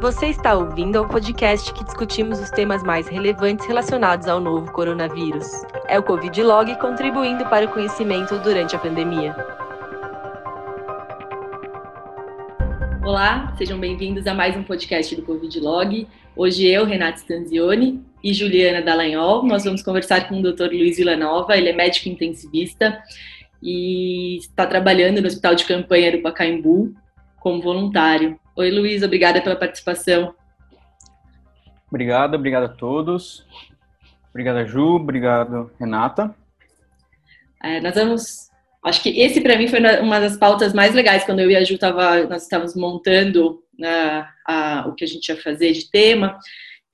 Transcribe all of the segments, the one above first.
Você está ouvindo ao podcast que discutimos os temas mais relevantes relacionados ao novo coronavírus. É o Covid Log contribuindo para o conhecimento durante a pandemia. Olá, sejam bem-vindos a mais um podcast do Covid Log. Hoje eu, Renata Stanzioni e Juliana Dallagnol, nós vamos conversar com o Dr. Luiz Villanova, ele é médico intensivista e está trabalhando no Hospital de Campanha do Pacaembu como voluntário. Oi, Luiz, obrigada pela participação. Obrigado, obrigado a todos. Obrigada, Ju, obrigado, Renata. É, nós vamos. Acho que esse para mim foi uma das pautas mais legais quando eu e a Ju tava, nós estávamos montando né, a, o que a gente ia fazer de tema.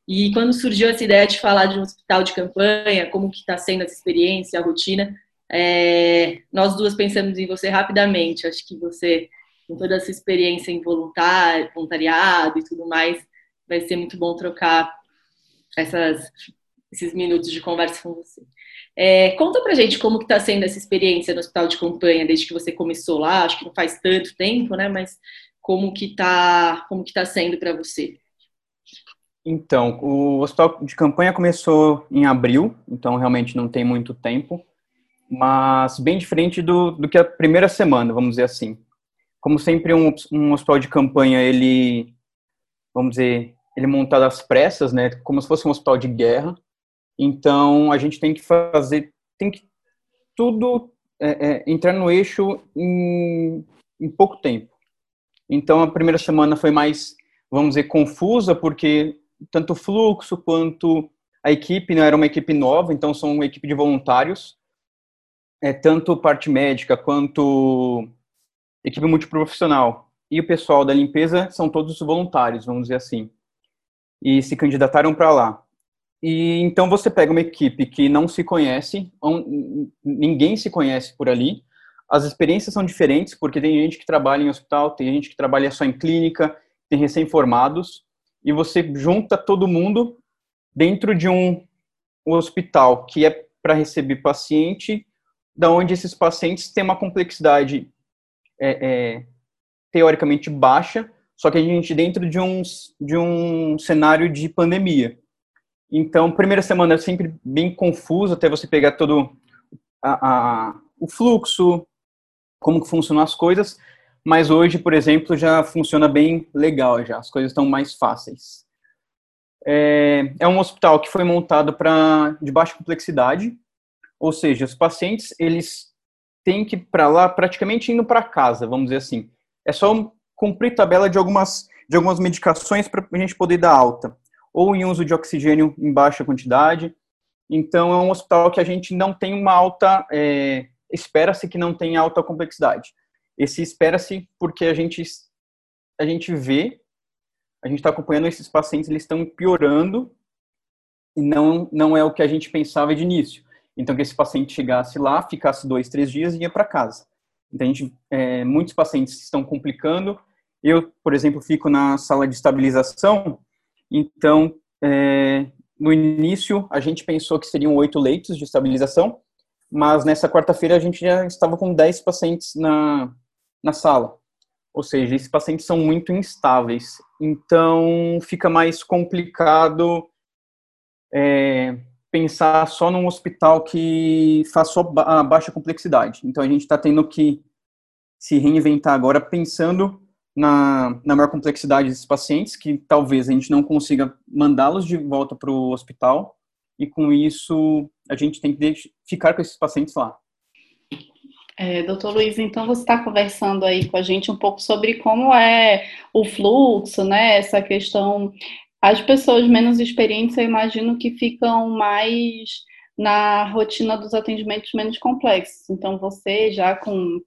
E quando surgiu essa ideia de falar de um hospital de campanha, como que está sendo essa experiência, a rotina, é, nós duas pensamos em você rapidamente. Acho que você com toda essa experiência em voluntário, voluntariado e tudo mais, vai ser muito bom trocar essas, esses minutos de conversa com você. É, conta pra gente como que tá sendo essa experiência no hospital de campanha desde que você começou lá, acho que não faz tanto tempo, né, mas como que tá, como que tá sendo para você? Então, o hospital de campanha começou em abril, então realmente não tem muito tempo, mas bem diferente do, do que a primeira semana, vamos dizer assim como sempre um, um hospital de campanha ele vamos dizer ele montado às pressas né como se fosse um hospital de guerra. Então a gente tem que fazer tem que tudo é, é, entrar no eixo em, em pouco tempo. Então a primeira semana foi mais vamos dizer confusa porque tanto o fluxo quanto a equipe não né, era uma equipe nova então são uma equipe de voluntários. É tanto parte médica quanto equipe multiprofissional. E o pessoal da limpeza são todos voluntários, vamos dizer assim. E se candidataram para lá. E então você pega uma equipe que não se conhece, ninguém se conhece por ali. As experiências são diferentes, porque tem gente que trabalha em hospital, tem gente que trabalha só em clínica, tem recém-formados, e você junta todo mundo dentro de um hospital que é para receber paciente, da onde esses pacientes têm uma complexidade é, é, teoricamente baixa, só que a gente dentro de um, de um cenário de pandemia. Então, primeira semana é sempre bem confuso até você pegar todo a, a, o fluxo, como que funcionam as coisas, mas hoje, por exemplo, já funciona bem legal já, as coisas estão mais fáceis. É, é um hospital que foi montado para de baixa complexidade, ou seja, os pacientes eles tem que ir para lá praticamente indo para casa, vamos dizer assim. É só cumprir tabela de algumas, de algumas medicações para a gente poder dar alta. Ou em uso de oxigênio em baixa quantidade. Então, é um hospital que a gente não tem uma alta. É, espera-se que não tenha alta complexidade. Esse espera-se porque a gente, a gente vê, a gente está acompanhando esses pacientes, eles estão piorando e não, não é o que a gente pensava de início. Então, que esse paciente chegasse lá, ficasse dois, três dias e ia para casa. Então, a gente, é, muitos pacientes estão complicando. Eu, por exemplo, fico na sala de estabilização. Então, é, no início, a gente pensou que seriam oito leitos de estabilização, mas nessa quarta-feira a gente já estava com dez pacientes na, na sala. Ou seja, esses pacientes são muito instáveis. Então, fica mais complicado é, pensar só num hospital que faz só a baixa complexidade. Então a gente está tendo que se reinventar agora pensando na, na maior complexidade desses pacientes, que talvez a gente não consiga mandá-los de volta para o hospital, e com isso a gente tem que ficar com esses pacientes lá. É, doutor Luiz, então você está conversando aí com a gente um pouco sobre como é o fluxo, né? Essa questão as pessoas menos experientes, eu imagino que ficam mais na rotina dos atendimentos menos complexos. Então, você já com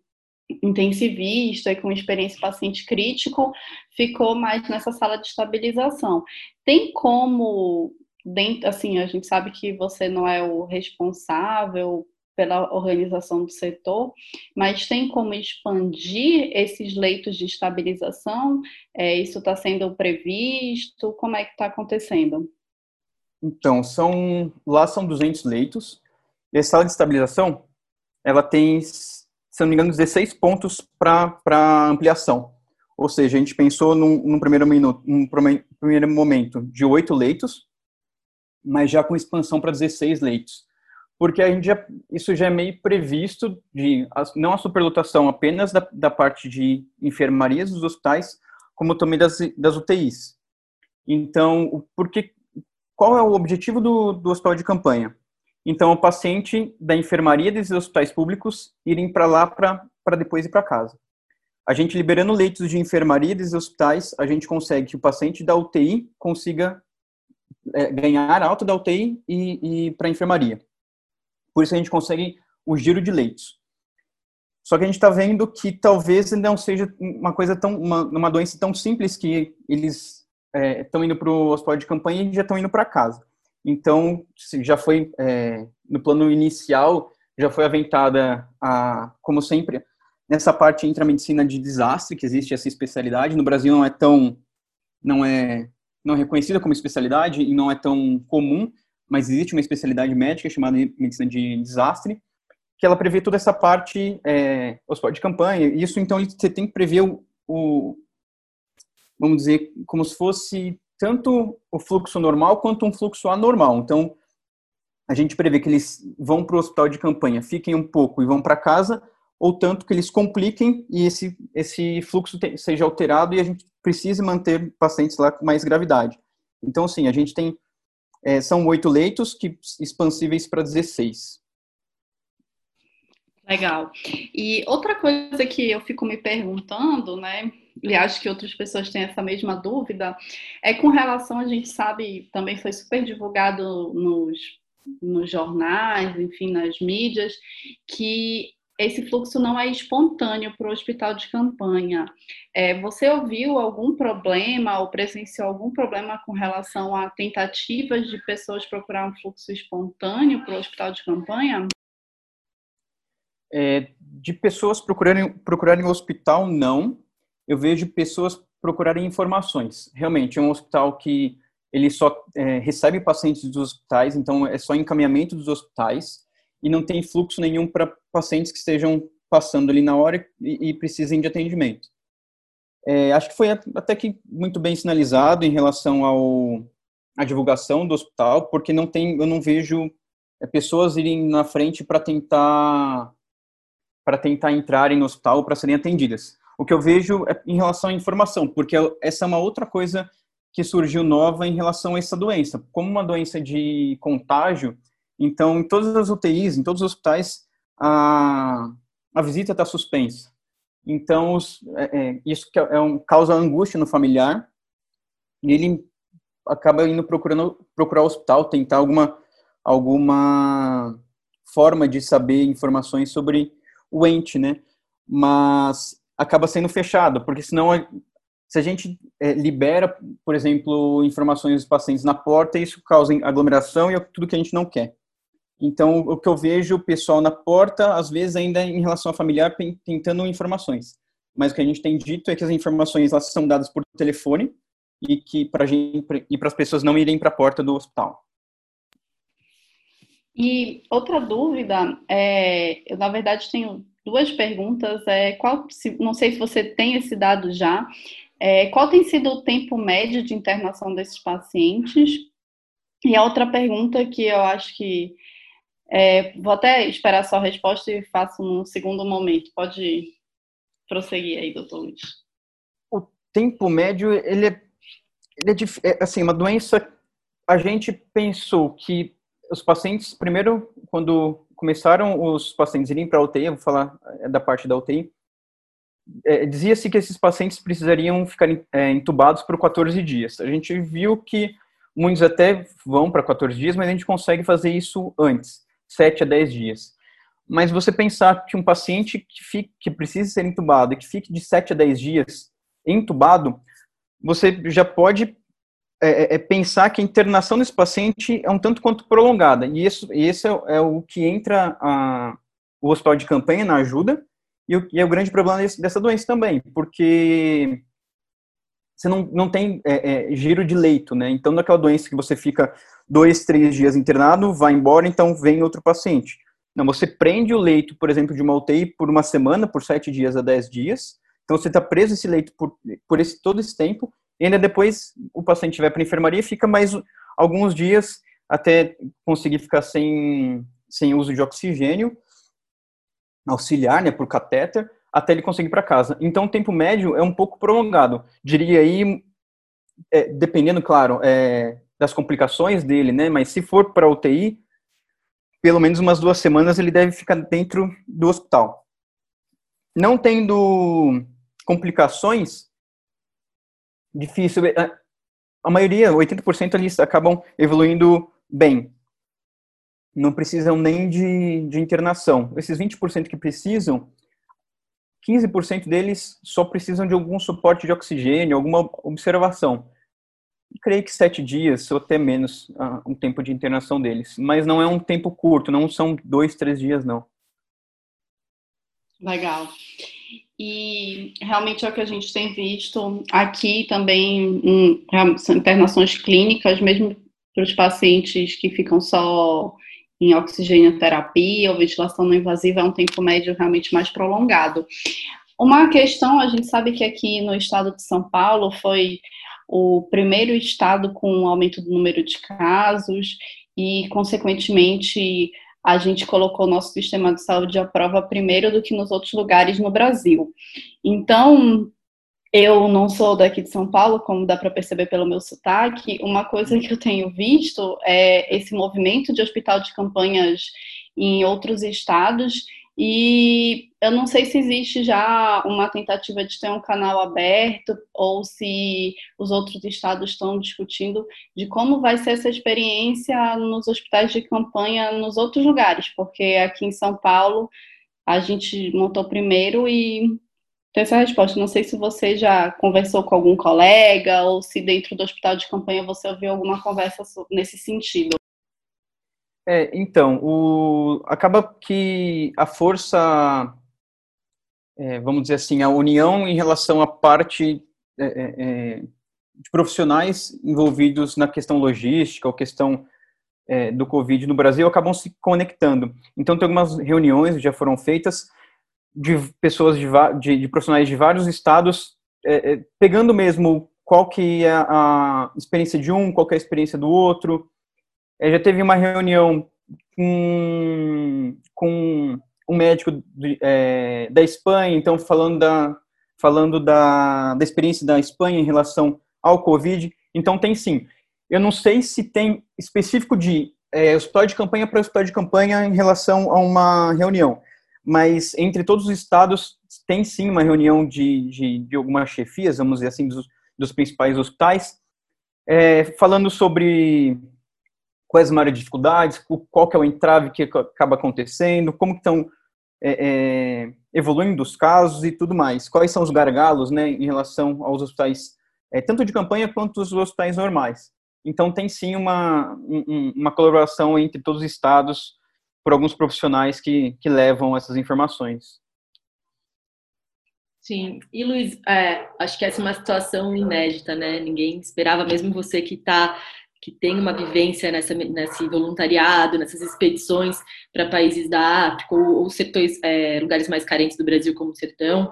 intensivista e com experiência paciente crítico, ficou mais nessa sala de estabilização. Tem como, dentro, assim, a gente sabe que você não é o responsável pela organização do setor, mas tem como expandir esses leitos de estabilização? É, isso está sendo previsto? Como é que está acontecendo? Então, são lá são 200 leitos. E a sala de estabilização, ela tem, se não me engano, 16 pontos para ampliação. ou seja, a gente pensou num, num primeiro, minuto, num primeiro momento de oito leitos, mas já com expansão para 16 leitos. Porque a gente já, isso já é meio previsto, de não a superlotação apenas da, da parte de enfermarias dos hospitais, como também das, das UTIs. Então, porque, qual é o objetivo do, do hospital de campanha? Então, o paciente da enfermaria desses hospitais públicos irem para lá para depois ir para casa. A gente liberando leitos de enfermaria desses hospitais, a gente consegue que o paciente da UTI consiga é, ganhar alta da UTI e, e para a enfermaria. Por isso a gente consegue o giro de leitos. Só que a gente está vendo que talvez não seja uma coisa tão, uma, uma doença tão simples que eles estão é, indo para o hospital de campanha e já estão indo para casa. Então, já foi, é, no plano inicial, já foi aventada, a, como sempre, nessa parte entre a medicina de desastre, que existe essa especialidade. No Brasil não é tão, não é, não é reconhecida como especialidade e não é tão comum, mas existe uma especialidade médica chamada medicina de desastre, que ela prevê toda essa parte é, hospital de campanha. Isso, então, você tem que prever o, o, vamos dizer, como se fosse tanto o fluxo normal quanto um fluxo anormal. Então, a gente prevê que eles vão para o hospital de campanha, fiquem um pouco e vão para casa, ou tanto que eles compliquem e esse, esse fluxo seja alterado e a gente precise manter pacientes lá com mais gravidade. Então, sim, a gente tem, é, são oito leitos que expansíveis para 16. Legal. E outra coisa que eu fico me perguntando, né, e acho que outras pessoas têm essa mesma dúvida, é com relação, a gente sabe, também foi super divulgado nos, nos jornais, enfim, nas mídias, que esse fluxo não é espontâneo para o hospital de campanha. É, você ouviu algum problema ou presenciou algum problema com relação a tentativas de pessoas procurar um fluxo espontâneo para o hospital de campanha? É, de pessoas procurarem, procurarem o hospital, não. Eu vejo pessoas procurarem informações. Realmente, é um hospital que ele só é, recebe pacientes dos hospitais, então é só encaminhamento dos hospitais e não tem fluxo nenhum para pacientes que estejam passando ali na hora e, e precisem de atendimento. É, acho que foi até que muito bem sinalizado em relação ao a divulgação do hospital, porque não tem, eu não vejo é, pessoas irem na frente para tentar para tentar entrarem no hospital para serem atendidas. O que eu vejo é em relação à informação, porque essa é uma outra coisa que surgiu nova em relação a essa doença. Como uma doença de contágio, então, em todas as UTIs, em todos os hospitais, a, a visita está suspensa. Então, os, é, é, isso é, é um, causa angústia no familiar e ele acaba indo procurando procurar o hospital, tentar alguma alguma forma de saber informações sobre o ente, né? Mas acaba sendo fechado, porque senão se a gente é, libera, por exemplo, informações dos pacientes na porta, isso causa aglomeração e é tudo que a gente não quer. Então, o que eu vejo o pessoal na porta, às vezes ainda em relação ao familiar, tentando informações. Mas o que a gente tem dito é que as informações elas são dadas por telefone e que para e para as pessoas não irem para a porta do hospital. E outra dúvida, é, eu na verdade tenho duas perguntas. É, qual, se, não sei se você tem esse dado já. É, qual tem sido o tempo médio de internação desses pacientes? E a outra pergunta que eu acho que é, vou até esperar a sua resposta e faço um segundo momento. Pode prosseguir aí, doutor Luiz. O tempo médio, ele é, ele é, é assim, uma doença, a gente pensou que os pacientes, primeiro, quando começaram os pacientes irem para a UTI, eu vou falar é, da parte da UTI, é, dizia-se que esses pacientes precisariam ficar é, entubados por 14 dias. A gente viu que muitos até vão para 14 dias, mas a gente consegue fazer isso antes. 7 a 10 dias. Mas você pensar que um paciente que, fique, que precisa ser entubado e que fique de 7 a 10 dias entubado, você já pode é, é, é, pensar que a internação desse paciente é um tanto quanto prolongada. E isso, esse é, é o que entra a, o hospital de campanha na ajuda, e, o, e é o grande problema desse, dessa doença também, porque você não, não tem é, é, giro de leito, né? Então, naquela doença que você fica dois, três dias internado, vai embora, então vem outro paciente. Não, você prende o leito, por exemplo, de uma UTI por uma semana, por sete dias a dez dias. Então você está preso esse leito por, por esse, todo esse tempo, e ainda depois o paciente vai para a enfermaria e fica mais alguns dias até conseguir ficar sem, sem uso de oxigênio auxiliar, né, por catéter, até ele conseguir para casa. Então o tempo médio é um pouco prolongado. Diria aí, é, dependendo, claro, é, das complicações dele, né, mas se for para UTI, pelo menos umas duas semanas ele deve ficar dentro do hospital. Não tendo complicações, difícil. É, a maioria, 80% eles acabam evoluindo bem. Não precisam nem de, de internação. Esses 20% que precisam, 15% deles só precisam de algum suporte de oxigênio, alguma observação. Creio que sete dias ou até menos uh, um tempo de internação deles. Mas não é um tempo curto, não são dois, três dias, não. Legal. E realmente é o que a gente tem visto aqui também em internações clínicas, mesmo para os pacientes que ficam só em oxigênio terapia ou ventilação não invasiva, é um tempo médio realmente mais prolongado. Uma questão, a gente sabe que aqui no estado de São Paulo foi o primeiro estado com um aumento do número de casos e, consequentemente, a gente colocou o nosso sistema de saúde à prova primeiro do que nos outros lugares no Brasil. Então, eu não sou daqui de São Paulo, como dá para perceber pelo meu sotaque. Uma coisa que eu tenho visto é esse movimento de hospital de campanhas em outros estados. E eu não sei se existe já uma tentativa de ter um canal aberto ou se os outros estados estão discutindo de como vai ser essa experiência nos hospitais de campanha nos outros lugares, porque aqui em São Paulo a gente montou primeiro e tem essa resposta. Não sei se você já conversou com algum colega ou se dentro do hospital de campanha você ouviu alguma conversa nesse sentido. É, então, o, acaba que a força, é, vamos dizer assim, a união em relação à parte é, é, é de profissionais envolvidos na questão logística ou questão é, do Covid no Brasil acabam se conectando. Então, tem algumas reuniões que já foram feitas de pessoas de, de, de profissionais de vários estados, pegando mesmo qual que é a experiência de um, qual que é a experiência do outro, é, já teve uma reunião com, com um médico de, é, da Espanha, então falando da falando da, da experiência da Espanha em relação ao Covid. Então tem sim. Eu não sei se tem específico de é, hospital de campanha para hospital de campanha em relação a uma reunião, mas entre todos os estados tem sim uma reunião de, de, de algumas chefias, vamos dizer assim, dos, dos principais hospitais, é, falando sobre quais as maiores dificuldades, qual que é o entrave que acaba acontecendo, como estão é, é, evoluindo os casos e tudo mais. Quais são os gargalos né, em relação aos hospitais, é, tanto de campanha quanto os hospitais normais. Então, tem sim uma, um, uma colaboração entre todos os estados por alguns profissionais que, que levam essas informações. Sim, e Luiz, é, acho que essa é uma situação inédita, né? Ninguém esperava, mesmo você que está que tem uma vivência nessa, nesse voluntariado, nessas expedições para países da África ou, ou setores, é, lugares mais carentes do Brasil, como o sertão.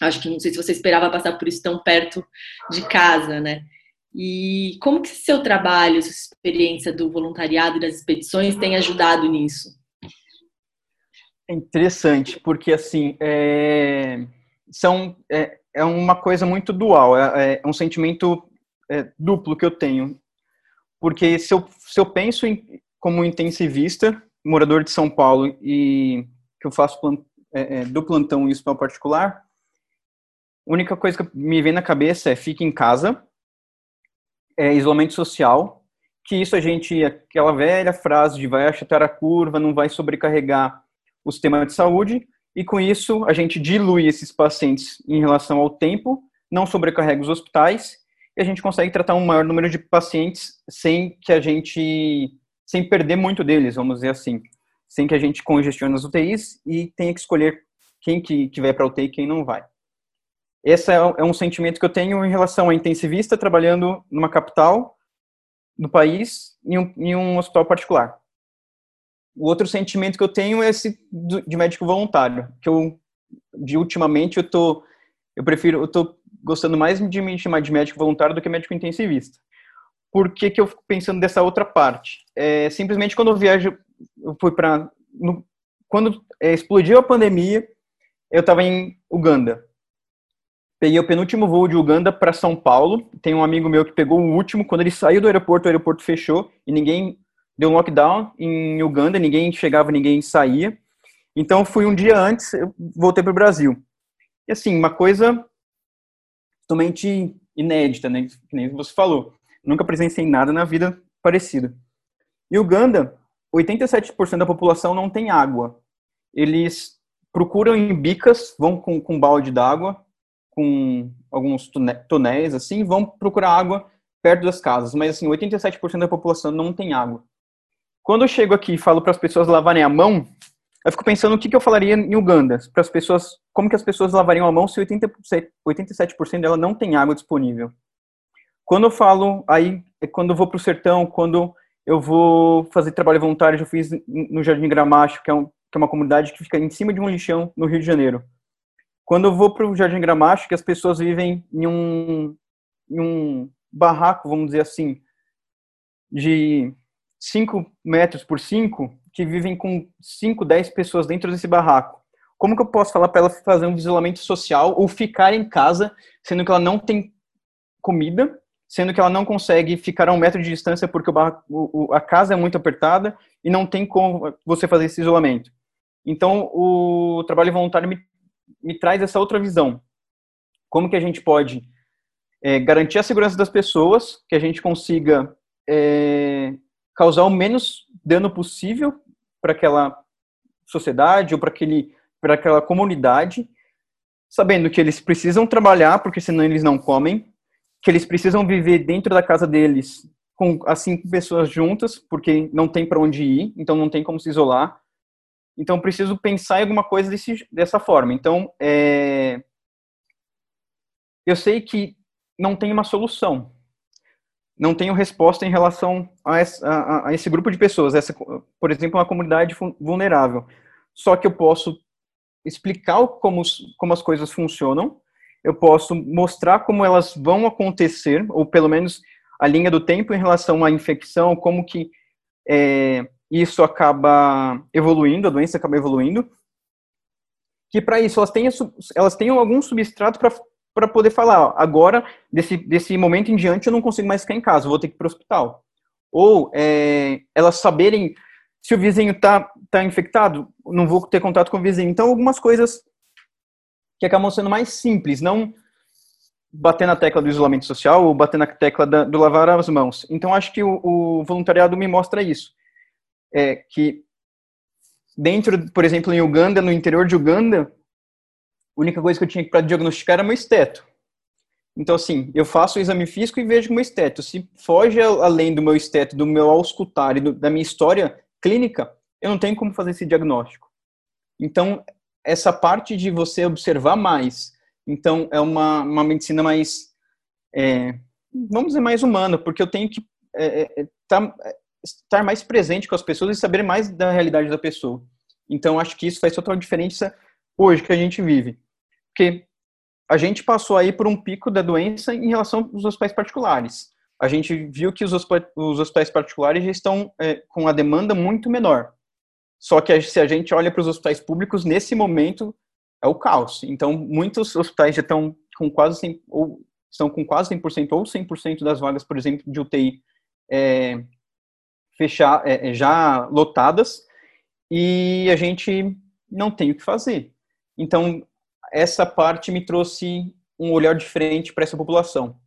Acho que não sei se você esperava passar por isso tão perto de casa, né? E como que seu trabalho, sua experiência do voluntariado e das expedições tem ajudado nisso? É interessante, porque assim, é, são, é, é uma coisa muito dual, é, é um sentimento é, duplo que eu tenho porque se eu, se eu penso em, como intensivista, morador de São Paulo e que eu faço plant, é, é, do plantão em hospital particular, a única coisa que me vem na cabeça é fique em casa, é isolamento social, que isso a gente, aquela velha frase de vai achatar a curva, não vai sobrecarregar o sistema de saúde, e com isso a gente dilui esses pacientes em relação ao tempo, não sobrecarrega os hospitais e a gente consegue tratar um maior número de pacientes sem que a gente, sem perder muito deles, vamos dizer assim, sem que a gente congestione as UTIs e tenha que escolher quem que, que vai para UTI e quem não vai. Esse é, é um sentimento que eu tenho em relação a intensivista trabalhando numa capital do país em um, em um hospital particular. O outro sentimento que eu tenho é esse de médico voluntário, que eu, de ultimamente, eu estou eu prefiro, eu tô gostando mais de me chamar de médico voluntário do que médico intensivista. Por que, que eu fico pensando dessa outra parte? É, simplesmente quando eu viajo, eu fui para. Quando é, explodiu a pandemia, eu estava em Uganda. Peguei o penúltimo voo de Uganda para São Paulo. Tem um amigo meu que pegou o último. Quando ele saiu do aeroporto, o aeroporto fechou e ninguém deu um lockdown em Uganda. Ninguém chegava, ninguém saía. Então, fui um dia antes, eu voltei para o Brasil. E assim, uma coisa totalmente inédita, né? Que nem você falou. Nunca presenciei nada na vida parecido. Em Uganda, 87% da população não tem água. Eles procuram em bicas, vão com, com balde d'água, com alguns tonéis, assim, vão procurar água perto das casas. Mas, assim, 87% da população não tem água. Quando eu chego aqui e falo para as pessoas lavarem a mão, eu fico pensando o que, que eu falaria em Uganda, para as pessoas, como que as pessoas lavariam a mão se 80%, 87% dela não tem água disponível. Quando eu falo, aí, é quando eu vou para o sertão, quando eu vou fazer trabalho voluntário, eu fiz no Jardim Gramacho, que é, um, que é uma comunidade que fica em cima de um lixão no Rio de Janeiro. Quando eu vou para o Jardim Gramacho, que as pessoas vivem em um, em um barraco, vamos dizer assim, de 5 metros por 5, que vivem com 5, 10 pessoas dentro desse barraco. Como que eu posso falar para ela fazer um isolamento social ou ficar em casa, sendo que ela não tem comida, sendo que ela não consegue ficar a um metro de distância porque o barraco, o, a casa é muito apertada e não tem como você fazer esse isolamento. Então, o trabalho voluntário me, me traz essa outra visão. Como que a gente pode é, garantir a segurança das pessoas, que a gente consiga é, causar o menos dano possível para aquela sociedade ou para aquele para aquela comunidade, sabendo que eles precisam trabalhar porque senão eles não comem, que eles precisam viver dentro da casa deles com as cinco pessoas juntas porque não tem para onde ir, então não tem como se isolar. Então preciso pensar em alguma coisa desse, dessa forma. Então é... eu sei que não tem uma solução, não tenho resposta em relação a, essa, a, esse grupo de pessoas, essa, por exemplo, uma comunidade vulnerável. Só que eu posso explicar como, como as coisas funcionam, eu posso mostrar como elas vão acontecer, ou pelo menos a linha do tempo em relação à infecção, como que é, isso acaba evoluindo, a doença acaba evoluindo, que para isso elas tenham, elas tenham algum substrato para para poder falar, ó, agora, desse, desse momento em diante, eu não consigo mais ficar em casa, vou ter que ir para o hospital. Ou é, elas saberem se o vizinho está tá infectado, não vou ter contato com o vizinho. Então, algumas coisas que acabam sendo mais simples, não bater na tecla do isolamento social ou bater na tecla da, do lavar as mãos. Então, acho que o, o voluntariado me mostra isso. É que dentro, por exemplo, em Uganda, no interior de Uganda, a única coisa que eu tinha para diagnosticar era meu esteto. Então, assim, eu faço o exame físico e vejo meu esteto. Se foge além do meu esteto, do meu auscultar e do, da minha história clínica, eu não tenho como fazer esse diagnóstico. Então, essa parte de você observar mais, então, é uma, uma medicina mais, é, vamos dizer, mais humana, porque eu tenho que é, é, é tá, estar mais presente com as pessoas e saber mais da realidade da pessoa. Então, acho que isso faz total diferença hoje que a gente vive. Porque a gente passou aí por um pico da doença em relação aos hospitais particulares. A gente viu que os hospitais particulares já estão é, com a demanda muito menor. Só que se a gente olha para os hospitais públicos, nesse momento é o caos. Então, muitos hospitais já estão com quase 100, ou estão com quase 100% ou 100% das vagas, por exemplo, de UTI é, fechar, é, já lotadas, e a gente não tem o que fazer. Então, essa parte me trouxe um olhar diferente para essa população.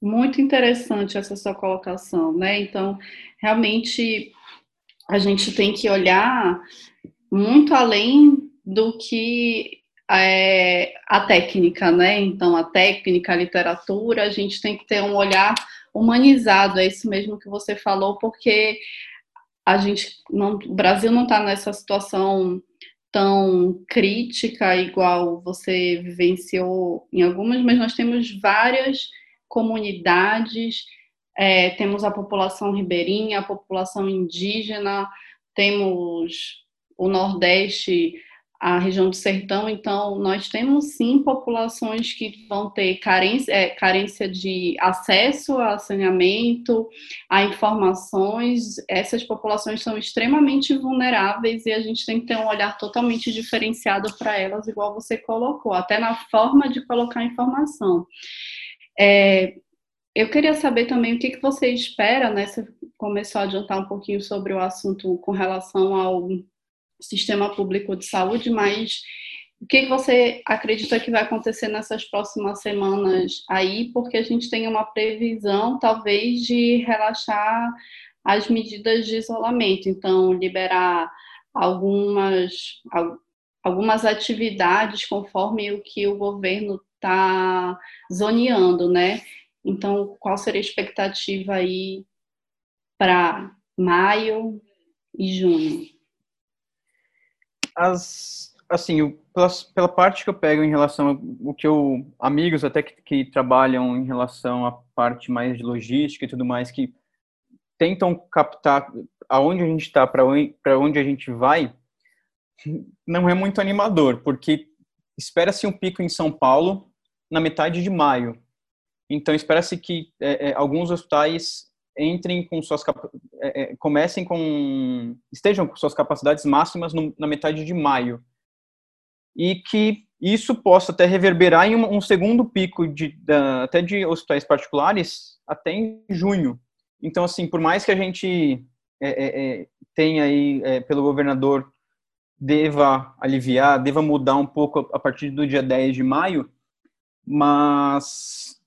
Muito interessante essa sua colocação, né? Então, realmente a gente tem que olhar muito além do que é a técnica, né? Então, a técnica, a literatura, a gente tem que ter um olhar humanizado, é isso mesmo que você falou, porque a gente não, o Brasil não está nessa situação tão crítica igual você vivenciou em algumas, mas nós temos várias comunidades, é, temos a população ribeirinha, a população indígena, temos o Nordeste, a região do sertão, então nós temos sim populações que vão ter carência, é, carência de acesso a saneamento, a informações. Essas populações são extremamente vulneráveis e a gente tem que ter um olhar totalmente diferenciado para elas, igual você colocou, até na forma de colocar informação. É, eu queria saber também o que, que você espera, né? Você começou a adiantar um pouquinho sobre o assunto com relação ao sistema público de saúde, mas o que você acredita que vai acontecer nessas próximas semanas aí? Porque a gente tem uma previsão, talvez, de relaxar as medidas de isolamento, então liberar algumas, algumas atividades conforme o que o governo está zoneando, né? Então, qual seria a expectativa aí para maio e junho? As, assim, pela, pela, parte que eu pego em relação ao que eu, amigos até que, que trabalham em relação à parte mais de logística e tudo mais, que tentam captar aonde a gente está, para onde, onde a gente vai, não é muito animador, porque espera-se um pico em São Paulo na metade de maio. Então, espera-se que é, é, alguns hospitais entrem com suas é, é, comecem com estejam com suas capacidades máximas no, na metade de maio e que isso possa até reverberar em um, um segundo pico de da, até de hospitais particulares até em junho. Então assim, por mais que a gente é, é, é tenha aí é, pelo governador deva aliviar, deva mudar um pouco a partir do dia 10 de maio, mas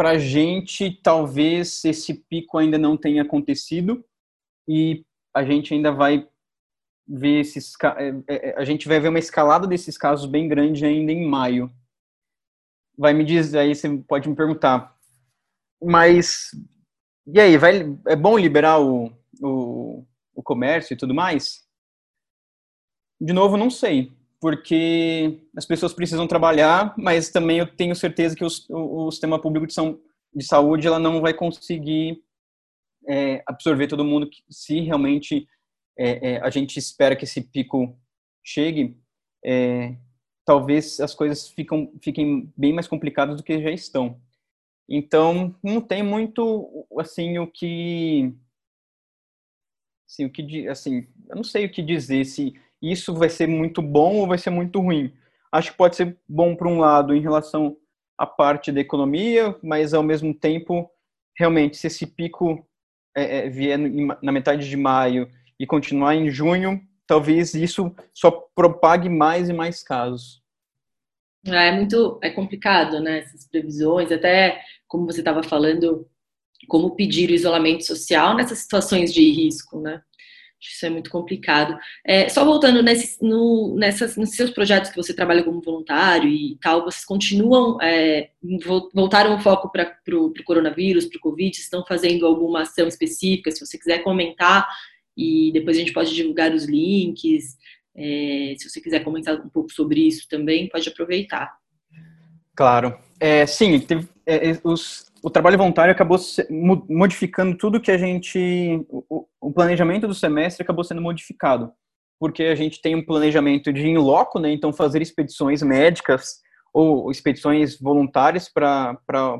para a gente, talvez esse pico ainda não tenha acontecido e a gente ainda vai ver esses é, é, é, a gente vai ver uma escalada desses casos bem grande ainda em maio. Vai me dizer aí você pode me perguntar, mas e aí vai é bom liberar o, o, o comércio e tudo mais? De novo, não sei porque as pessoas precisam trabalhar, mas também eu tenho certeza que o, o, sistema público de, são, de, saúde ela não vai conseguir é, absorver todo mundo se realmente é, é, a gente espera que esse pico chegue. É, talvez as coisas ficam, fiquem bem mais complicadas do que já estão. Então, não tem muito assim o que assim, o que assim, eu não sei o que dizer se isso vai ser muito bom ou vai ser muito ruim. Acho que pode ser bom por um lado em relação à parte da economia, mas ao mesmo tempo, realmente, se esse pico é, é, vier na metade de maio e continuar em junho, talvez isso só propague mais e mais casos. É muito é complicado, né? Essas previsões, até como você estava falando, como pedir o isolamento social nessas situações de risco, né? Isso é muito complicado. É, só voltando nesse, no, nessas, nos seus projetos que você trabalha como voluntário e tal, vocês continuam, é, voltaram o foco para o coronavírus, para o Covid, estão fazendo alguma ação específica, se você quiser comentar, e depois a gente pode divulgar os links. É, se você quiser comentar um pouco sobre isso também, pode aproveitar. Claro. É, sim, teve, é, é, os, o trabalho voluntário acabou modificando tudo que a gente. O, o, planejamento do semestre acabou sendo modificado, porque a gente tem um planejamento de in loco, né? Então, fazer expedições médicas ou expedições voluntárias para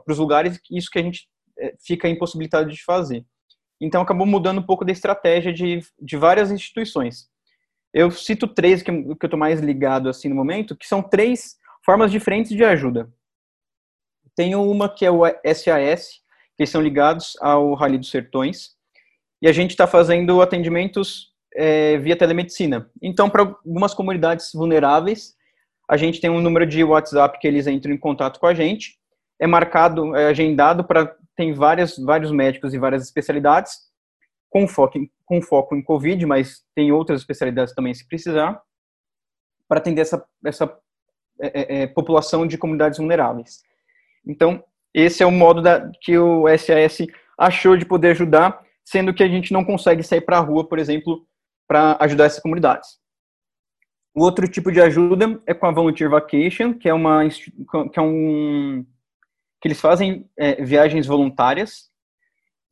os lugares, isso que a gente é, fica impossibilitado de fazer. Então, acabou mudando um pouco da estratégia de, de várias instituições. Eu cito três que, que eu estou mais ligado assim no momento, que são três formas diferentes de ajuda. Tenho uma que é o SAS, que são ligados ao Rally dos Sertões, e a gente está fazendo atendimentos é, via telemedicina. Então, para algumas comunidades vulneráveis, a gente tem um número de WhatsApp que eles entram em contato com a gente, é marcado, é agendado para tem várias, vários médicos e várias especialidades, com foco, em, com foco em Covid, mas tem outras especialidades também se precisar, para atender essa, essa é, é, é população de comunidades vulneráveis. Então, esse é o modo da, que o SAS achou de poder ajudar, sendo que a gente não consegue sair para a rua, por exemplo, para ajudar essas comunidades. O outro tipo de ajuda é com a Volunteer Vacation, que é uma que é um que eles fazem é, viagens voluntárias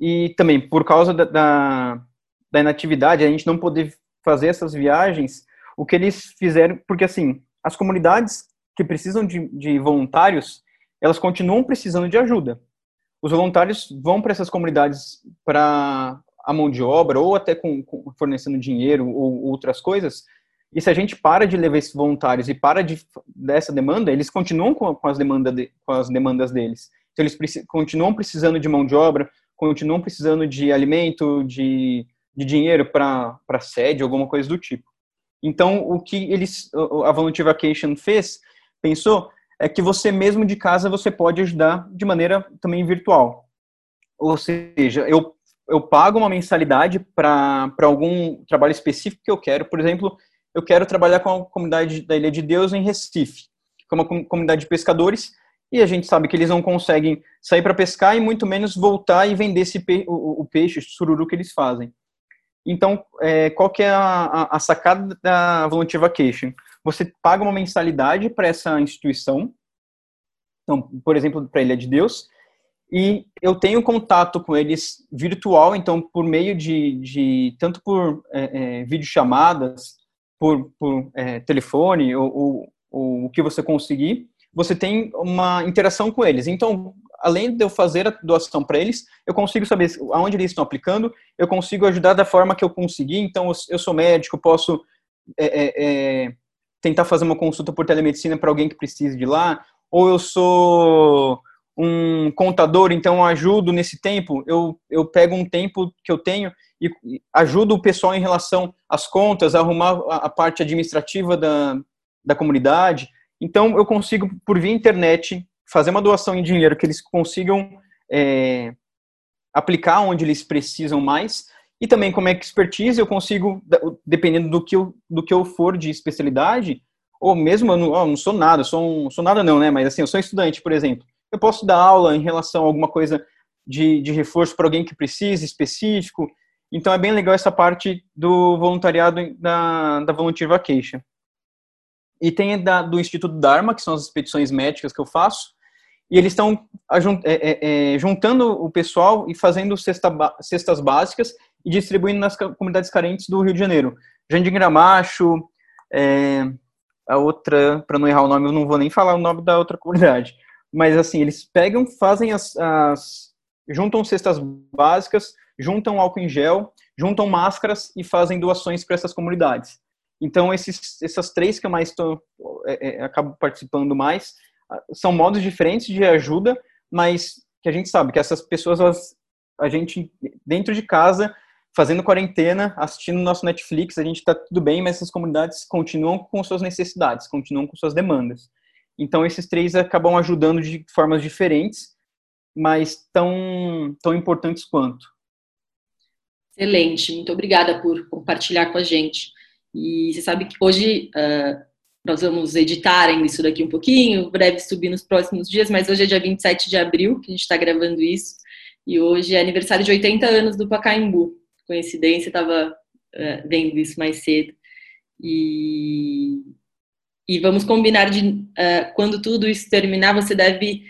e também por causa da, da, da, inatividade a gente não poder fazer essas viagens o que eles fizeram, porque assim, as comunidades que precisam de, de voluntários, elas continuam precisando de ajuda. Os voluntários vão para essas comunidades para a mão de obra, ou até com, com, fornecendo dinheiro ou outras coisas, e se a gente para de levar esses voluntários e para de, dessa demanda, eles continuam com, com, as, demanda de, com as demandas deles. Então, eles continuam precisando de mão de obra, continuam precisando de alimento, de, de dinheiro para sede, alguma coisa do tipo. Então, o que eles, a Volunteer Vacation fez, pensou, é que você mesmo de casa você pode ajudar de maneira também virtual. Ou seja, eu, eu pago uma mensalidade para algum trabalho específico que eu quero. Por exemplo, eu quero trabalhar com a comunidade da Ilha de Deus em Recife, que é uma comunidade de pescadores, e a gente sabe que eles não conseguem sair para pescar e muito menos voltar e vender esse pe o, o, peixe, o sururu que eles fazem. Então, é, qual que é a, a, sacada da Volunteer Vacation? Você paga uma mensalidade para essa instituição, então, por exemplo, para a Ilha de Deus, e eu tenho contato com eles virtual, então por meio de, de tanto por é, é, videochamadas por, por é, telefone ou, ou, ou, o que você conseguir, você tem uma interação com eles. Então, além de eu fazer a doação para eles, eu consigo saber aonde eles estão aplicando, eu consigo ajudar da forma que eu conseguir. Então, eu sou médico, posso é, é, é tentar fazer uma consulta por telemedicina para alguém que precise de lá, ou eu sou um contador, então ajudo nesse tempo, eu, eu pego um tempo que eu tenho e ajudo o pessoal em relação às contas, a arrumar a parte administrativa da, da comunidade. Então, eu consigo, por via internet, fazer uma doação em dinheiro que eles consigam é, aplicar onde eles precisam mais. E também, como expertise, eu consigo, dependendo do que eu, do que eu for de especialidade, ou mesmo eu não, eu não sou nada, sou, um, sou nada não, né? Mas assim, eu sou estudante, por exemplo. Eu posso dar aula em relação a alguma coisa de, de reforço para alguém que precisa, específico. Então é bem legal essa parte do voluntariado da, da Volunteer Vacation. E tem da, do Instituto Dharma, que são as expedições médicas que eu faço, e eles estão é, é, é, juntando o pessoal e fazendo cesta, cestas básicas e distribuindo nas comunidades carentes do Rio de Janeiro. Jandim Gramacho, é, a outra, para não errar o nome, eu não vou nem falar o nome da outra comunidade. Mas assim, eles pegam, fazem as, as juntam cestas básicas, juntam álcool em gel, juntam máscaras e fazem doações para essas comunidades. Então, esses, essas três que eu mais tô, é, é, acabo participando mais são modos diferentes de ajuda, mas que a gente sabe que essas pessoas, elas, a gente, dentro de casa, fazendo quarentena, assistindo nosso Netflix, a gente está tudo bem, mas essas comunidades continuam com suas necessidades, continuam com suas demandas. Então, esses três acabam ajudando de formas diferentes, mas tão, tão importantes quanto. Excelente, muito obrigada por compartilhar com a gente. E você sabe que hoje uh, nós vamos editar ainda isso daqui um pouquinho, breve subir nos próximos dias, mas hoje é dia 27 de abril que a gente está gravando isso, e hoje é aniversário de 80 anos do Pacaembu. Coincidência, estava uh, vendo isso mais cedo. E, e vamos combinar de uh, quando tudo isso terminar, você deve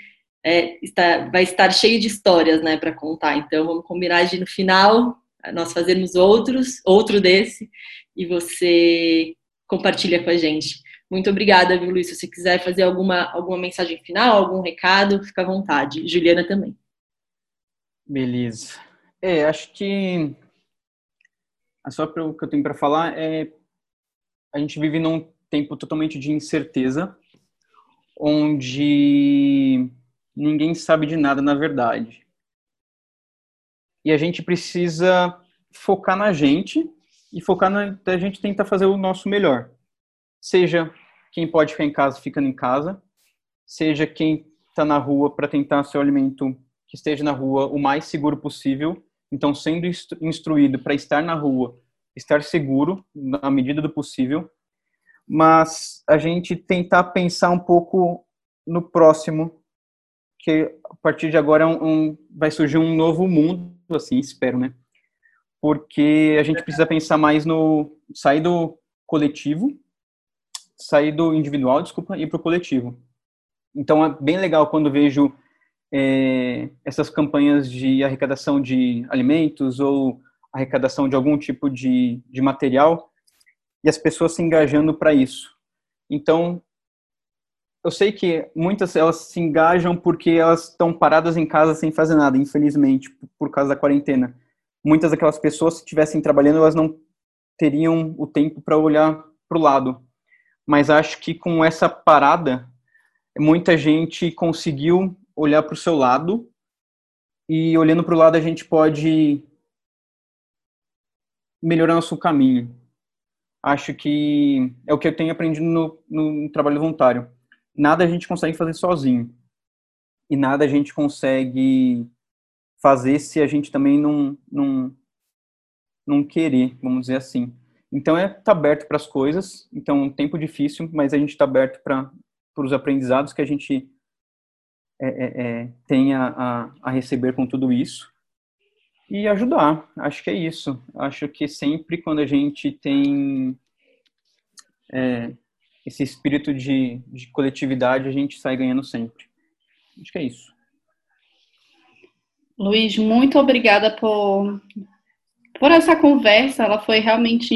é, estar, vai estar cheio de histórias, né, para contar. Então vamos combinar de no final nós fazermos outros, outro desse, e você compartilha com a gente. Muito obrigada, viu, Luiz? Se você quiser fazer alguma, alguma mensagem final, algum recado, fica à vontade. Juliana também. Beleza. É, acho que só o que eu tenho para falar é a gente vive num tempo totalmente de incerteza, onde ninguém sabe de nada na verdade e a gente precisa focar na gente e focar na a gente tentar fazer o nosso melhor. Seja quem pode ficar em casa ficando em casa, seja quem está na rua para tentar seu alimento que esteja na rua o mais seguro possível. Então, sendo instruído para estar na rua, estar seguro na medida do possível, mas a gente tentar pensar um pouco no próximo, que a partir de agora é um, um, vai surgir um novo mundo assim, espero, né? Porque a gente precisa pensar mais no sair do coletivo, sair do individual, desculpa, e para o coletivo. Então é bem legal quando vejo é, essas campanhas de arrecadação de alimentos ou arrecadação de algum tipo de, de material e as pessoas se engajando para isso. Então, eu sei que muitas elas se engajam porque elas estão paradas em casa sem fazer nada, infelizmente, por causa da quarentena. Muitas daquelas pessoas, se estivessem trabalhando, elas não teriam o tempo para olhar para o lado. Mas acho que com essa parada, muita gente conseguiu olhar para o seu lado e olhando para o lado a gente pode melhorar nosso caminho. Acho que é o que eu tenho aprendido no, no trabalho voluntário. Nada a gente consegue fazer sozinho e nada a gente consegue fazer se a gente também não, não, não querer, vamos dizer assim. Então é tá aberto para as coisas. Então um tempo difícil, mas a gente está aberto para os aprendizados que a gente é, é, é, a, a, a, receber com tudo isso e ajudar. Acho que é isso. Acho que sempre quando a gente tem é, esse espírito de, de coletividade, a gente sai ganhando sempre. Acho que é isso. Luiz, muito obrigada por, por essa conversa. Ela foi realmente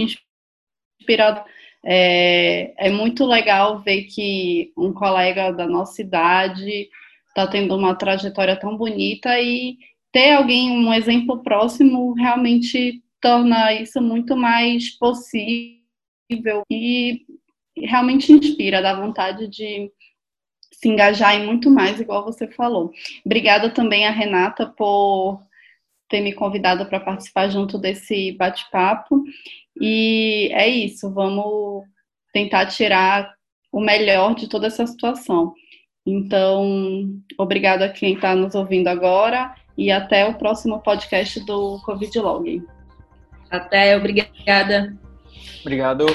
inspiradora. É, é muito legal ver que um colega da nossa idade está tendo uma trajetória tão bonita e ter alguém, um exemplo próximo, realmente torna isso muito mais possível e realmente inspira, dá vontade de se engajar em muito mais, igual você falou. Obrigada também a Renata por ter me convidado para participar junto desse bate-papo. E é isso, vamos tentar tirar o melhor de toda essa situação. Então, obrigada a quem está nos ouvindo agora e até o próximo podcast do Covid Log. Até, obrigada. Obrigado.